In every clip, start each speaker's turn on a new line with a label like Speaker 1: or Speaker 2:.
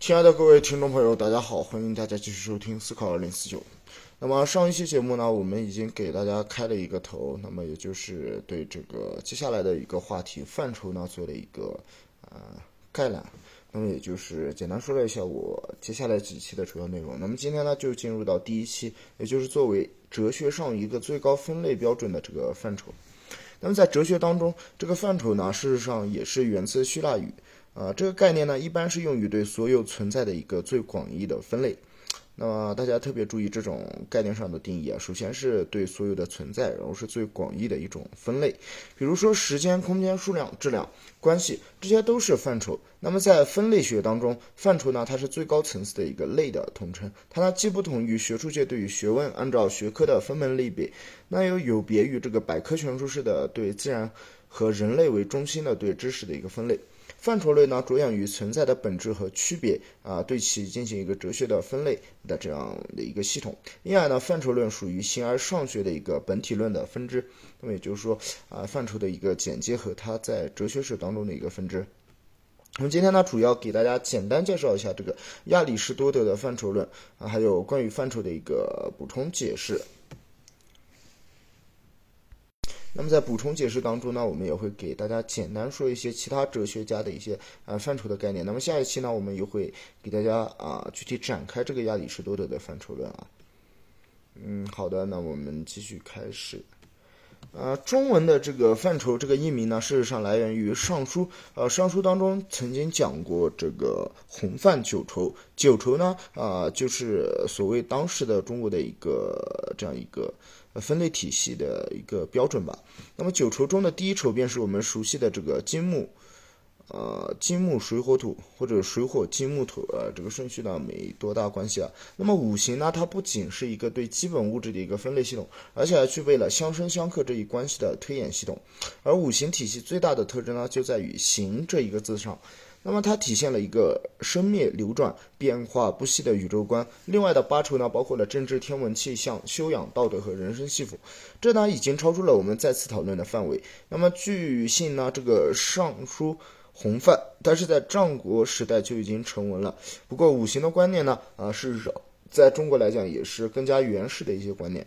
Speaker 1: 亲爱的各位听众朋友，大家好，欢迎大家继续收听思考二零四九。那么上一期节目呢，我们已经给大家开了一个头，那么也就是对这个接下来的一个话题范畴呢做了一个呃概览。那么也就是简单说了一下我接下来几期的主要内容。那么今天呢就进入到第一期，也就是作为哲学上一个最高分类标准的这个范畴。那么在哲学当中，这个范畴呢，事实上也是源自希腊语。啊，这个概念呢，一般是用于对所有存在的一个最广义的分类。那么大家特别注意这种概念上的定义啊，首先是对所有的存在，然后是最广义的一种分类。比如说时间、空间、数量、质量、关系，这些都是范畴。那么在分类学当中，范畴呢，它是最高层次的一个类的统称。它呢既不同于学术界对于学问按照学科的分门类别，那又有别于这个百科全书式的对自然和人类为中心的对知识的一个分类。范畴类呢，着眼于存在的本质和区别啊，对其进行一个哲学的分类的这样的一个系统。因而呢，范畴论属于形而上学的一个本体论的分支。那么也就是说啊，范畴的一个简介和它在哲学史当中的一个分支。我们今天呢，主要给大家简单介绍一下这个亚里士多德的范畴论啊，还有关于范畴的一个补充解释。那么在补充解释当中呢，我们也会给大家简单说一些其他哲学家的一些呃范畴的概念。那么下一期呢，我们又会给大家啊具体展开这个亚里士多德的范畴论啊。嗯，好的，那我们继续开始。呃，中文的这个范畴这个译名呢，事实上来源于《尚书》。呃，《尚书》当中曾经讲过这个洪范九畴。九畴呢，啊，就是所谓当时的中国的一个这样一个分类体系的一个标准吧。那么九畴中的第一畴便是我们熟悉的这个金木。呃，金木水火土，或者水火金木土，呃，这个顺序呢没多大关系啊。那么五行呢，它不仅是一个对基本物质的一个分类系统，而且还具备了相生相克这一关系的推演系统。而五行体系最大的特征呢，就在于“行”这一个字上。那么它体现了一个生灭流转、变化不息的宇宙观。另外的八畴呢，包括了政治、天文、气象、修养、道德和人生幸福。这呢，已经超出了我们再次讨论的范围。那么据信呢，这个《尚书》。洪范，但是在战国时代就已经成文了。不过五行的观念呢，啊是在中国来讲也是更加原始的一些观念。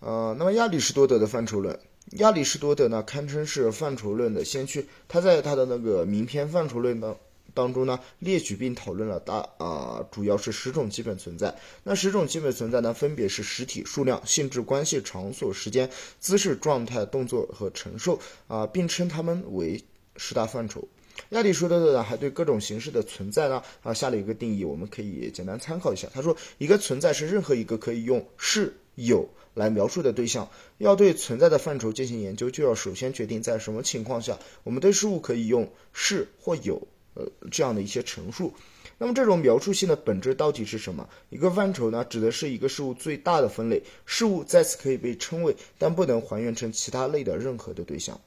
Speaker 1: 呃，那么亚里士多德的范畴论，亚里士多德呢堪称是范畴论的先驱。他在他的那个名篇《范畴论》当当中呢，列举并讨论了大啊，主要是十种基本存在。那十种基本存在呢，分别是实体、数量、性质、关系、场所、时间、姿势、状态、动作和承受啊，并称它们为。十大范畴，亚里士多德呢还对各种形式的存在呢啊下了一个定义，我们可以简单参考一下。他说，一个存在是任何一个可以用是有来描述的对象。要对存在的范畴进行研究，就要首先决定在什么情况下我们对事物可以用是或有呃这样的一些陈述。那么这种描述性的本质到底是什么？一个范畴呢，指的是一个事物最大的分类，事物在此可以被称为，但不能还原成其他类的任何的对象。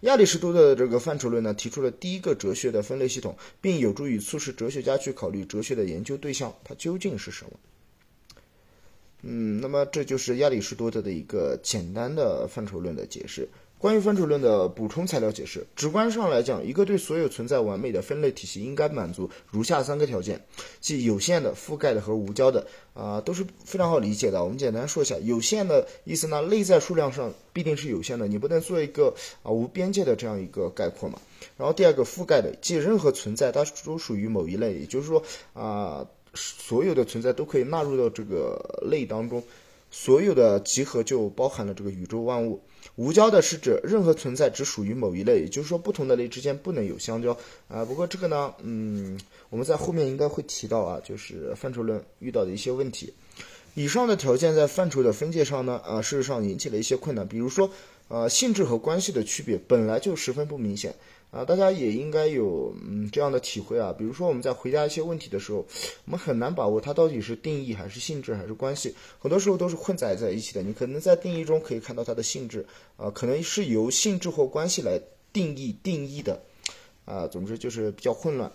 Speaker 1: 亚里士多德的这个范畴论呢，提出了第一个哲学的分类系统，并有助于促使哲学家去考虑哲学的研究对象它究竟是什么。嗯，那么这就是亚里士多德的一个简单的范畴论的解释。关于范畴论的补充材料解释，直观上来讲，一个对所有存在完美的分类体系应该满足如下三个条件，即有限的、覆盖的和无交的，啊，都是非常好理解的。我们简单说一下，有限的意思呢，内在数量上必定是有限的，你不能做一个啊无边界的这样一个概括嘛。然后第二个覆盖的，即任何存在它都属于某一类，也就是说啊，所有的存在都可以纳入到这个类当中，所有的集合就包含了这个宇宙万物。无交的是指任何存在只属于某一类，也就是说不同的类之间不能有相交啊。不过这个呢，嗯，我们在后面应该会提到啊，就是范畴论遇到的一些问题。以上的条件在范畴的分界上呢，啊，事实上引起了一些困难，比如说，呃，性质和关系的区别本来就十分不明显。啊，大家也应该有嗯这样的体会啊。比如说我们在回答一些问题的时候，我们很难把握它到底是定义还是性质还是关系，很多时候都是混杂在一起的。你可能在定义中可以看到它的性质，啊，可能是由性质或关系来定义定义的，啊，总之就是比较混乱。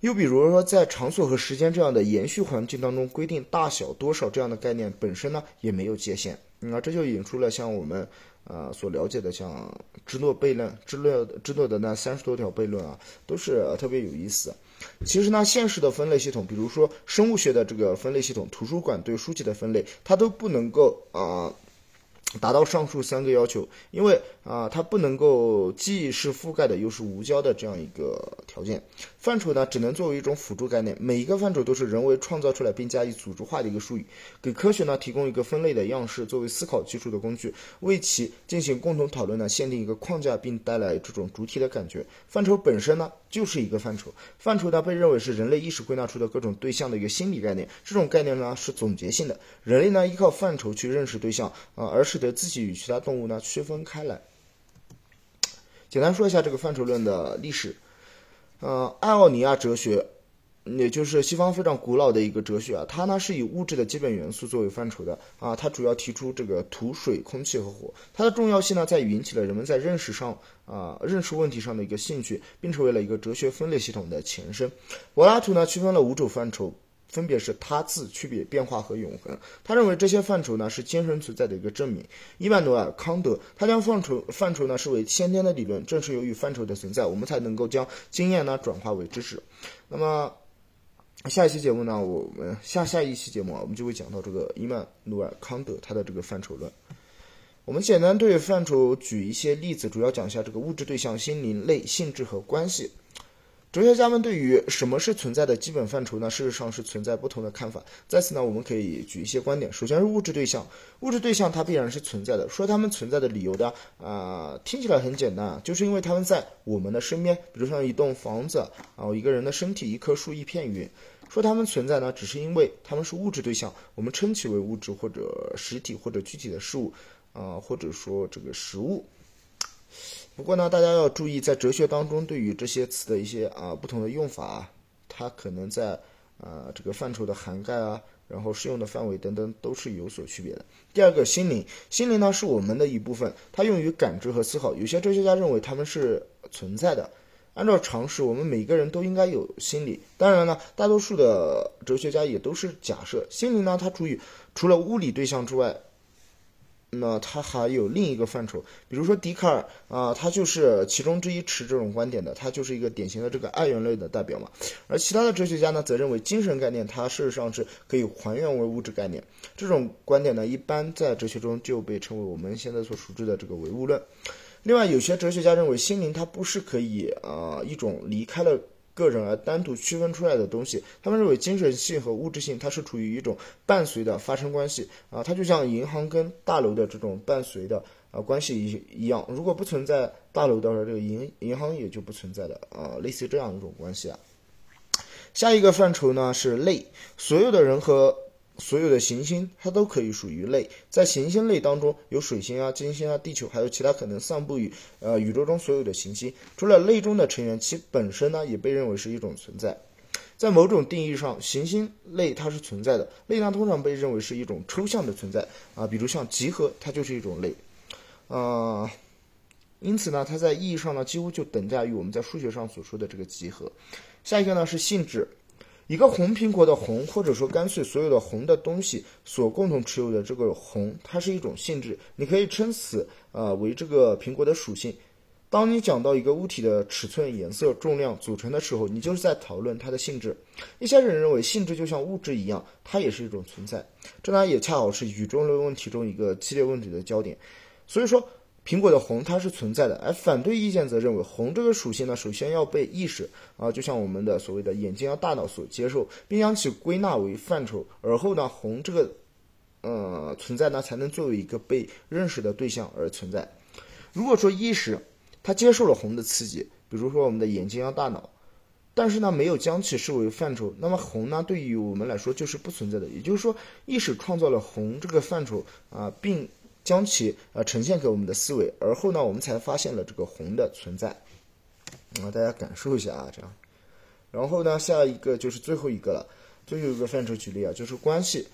Speaker 1: 又比如说在场所和时间这样的延续环境当中，规定大小多少这样的概念本身呢也没有界限，那这就引出了像我们。啊，所了解的像芝诺悖论、芝诺芝诺的那三十多条悖论啊，都是特别有意思。其实呢，现实的分类系统，比如说生物学的这个分类系统，图书馆对书籍的分类，它都不能够啊。达到上述三个要求，因为啊，它不能够既是覆盖的又是无交的这样一个条件。范畴呢，只能作为一种辅助概念，每一个范畴都是人为创造出来并加以组织化的一个术语，给科学呢提供一个分类的样式，作为思考基础的工具，为其进行共同讨论呢，限定一个框架，并带来这种主体的感觉。范畴本身呢，就是一个范畴，范畴呢被认为是人类意识归纳出的各种对象的一个心理概念，这种概念呢是总结性的，人类呢依靠范畴去认识对象啊，而使。得自己与其他动物呢区分开来。简单说一下这个范畴论的历史。呃，爱奥尼亚哲学，也就是西方非常古老的一个哲学啊，它呢是以物质的基本元素作为范畴的啊，它主要提出这个土、水、空气和火。它的重要性呢在于引起了人们在认识上啊认识问题上的一个兴趣，并成为了一个哲学分类系统的前身。柏拉图呢区分了五种范畴。分别是他自、区别、变化和永恒。他认为这些范畴呢是精神存在的一个证明。伊万努尔·康德他将范畴范畴呢视为先天的理论，正是由于范畴的存在，我们才能够将经验呢转化为知识。那么下一期节目呢，我们下下一期节目啊，我们就会讲到这个伊曼努尔·康德他的这个范畴论。我们简单对范畴举一些例子，主要讲一下这个物质、对象、心灵、类、性质和关系。哲学家们对于什么是存在的基本范畴呢？事实上是存在不同的看法。在此呢，我们可以举一些观点。首先是物质对象，物质对象它必然是存在的。说它们存在的理由的啊，听起来很简单啊，就是因为它们在我们的身边，比如像一栋房子啊，一个人的身体，一棵树，一片云。说它们存在呢，只是因为它们是物质对象，我们称其为物质或者实体或者具体的事物啊，或者说这个实物。不过呢，大家要注意，在哲学当中，对于这些词的一些啊不同的用法，它可能在啊这个范畴的涵盖啊，然后适用的范围等等都是有所区别的。第二个，心灵，心灵呢是我们的一部分，它用于感知和思考。有些哲学家认为它们是存在的。按照常识，我们每个人都应该有心理。当然了，大多数的哲学家也都是假设心灵呢，它处于除了物理对象之外。那他还有另一个范畴，比如说笛卡尔啊，他就是其中之一持这种观点的，他就是一个典型的这个二元类的代表嘛。而其他的哲学家呢，则认为精神概念它事实上是可以还原为物质概念。这种观点呢，一般在哲学中就被称为我们现在所熟知的这个唯物论。另外，有些哲学家认为心灵它不是可以啊一种离开了。个人而单独区分出来的东西，他们认为精神性和物质性它是处于一种伴随的发生关系啊，它就像银行跟大楼的这种伴随的啊关系一一样，如果不存在大楼的话，这个银银行也就不存在了啊，类似这样一种关系啊。下一个范畴呢是类，所有的人和。所有的行星它都可以属于类，在行星类当中有水星啊、金星啊、地球，还有其他可能散布于呃宇宙中所有的行星。除了类中的成员，其本身呢也被认为是一种存在。在某种定义上，行星类它是存在的，类呢通常被认为是一种抽象的存在啊，比如像集合，它就是一种类啊。因此呢，它在意义上呢几乎就等价于我们在数学上所说的这个集合。下一个呢是性质。一个红苹果的红，或者说干脆所有的红的东西所共同持有的这个红，它是一种性质。你可以称此啊为这个苹果的属性。当你讲到一个物体的尺寸、颜色、重量组成的时候，你就是在讨论它的性质。一些人认为性质就像物质一样，它也是一种存在。这呢也恰好是宇宙论问题中一个激烈问题的焦点。所以说。苹果的红它是存在的，而反对意见则认为红这个属性呢，首先要被意识啊，就像我们的所谓的眼睛要大脑所接受，并将其归纳为范畴，而后呢，红这个呃存在呢，才能作为一个被认识的对象而存在。如果说意识它接受了红的刺激，比如说我们的眼睛要大脑，但是呢没有将其视为范畴，那么红呢对于我们来说就是不存在的。也就是说，意识创造了红这个范畴啊，并。将其呃呈现给我们的思维，而后呢，我们才发现了这个红的存在。啊，大家感受一下啊，这样。然后呢，下一个就是最后一个了，最后一个范畴举例啊，就是关系。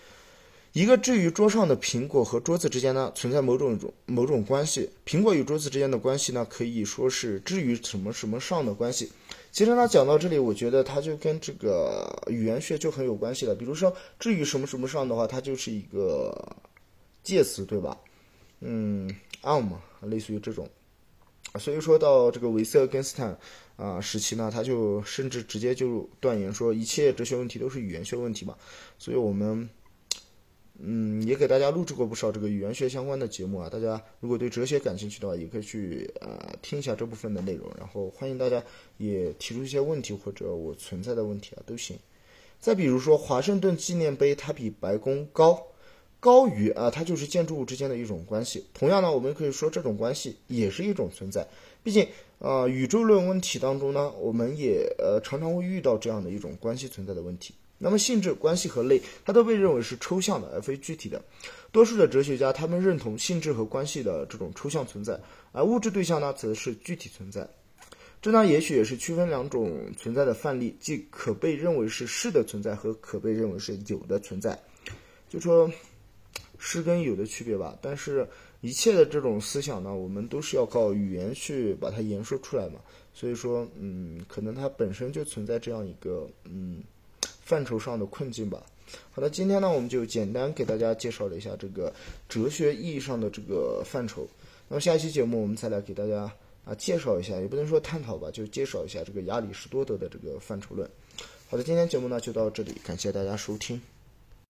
Speaker 1: 一个置于桌上的苹果和桌子之间呢，存在某种种某种关系。苹果与桌子之间的关系呢，可以说是置于什么什么上的关系。其实呢，讲到这里，我觉得它就跟这个语言学就很有关系了。比如说，置于什么什么上的话，它就是一个介词，对吧？嗯，on 嘛，类似于这种。所以说到这个维特根斯坦啊时期呢，他就甚至直接就断言说，一切哲学问题都是语言学问题嘛。所以我们。嗯，也给大家录制过不少这个语言学相关的节目啊。大家如果对哲学感兴趣的话，也可以去呃听一下这部分的内容。然后欢迎大家也提出一些问题或者我存在的问题啊，都行。再比如说华盛顿纪念碑，它比白宫高，高于啊，它就是建筑物之间的一种关系。同样呢，我们可以说这种关系也是一种存在。毕竟啊，宇宙论问题当中呢，我们也呃常常会遇到这样的一种关系存在的问题。那么性质、关系和类，它都被认为是抽象的，而非具体的。多数的哲学家他们认同性质和关系的这种抽象存在，而物质对象呢，则是具体存在。这呢，也许也是区分两种存在的范例，即可被认为是是的存在和可被认为是有的存在。就说是跟有的区别吧。但是，一切的这种思想呢，我们都是要靠语言去把它言说出来嘛。所以说，嗯，可能它本身就存在这样一个，嗯。范畴上的困境吧。好的，今天呢，我们就简单给大家介绍了一下这个哲学意义上的这个范畴。那么下一期节目，我们再来给大家啊介绍一下，也不能说探讨吧，就介绍一下这个亚里士多德的这个范畴论。好的，今天节目呢就到这里，感谢大家收听。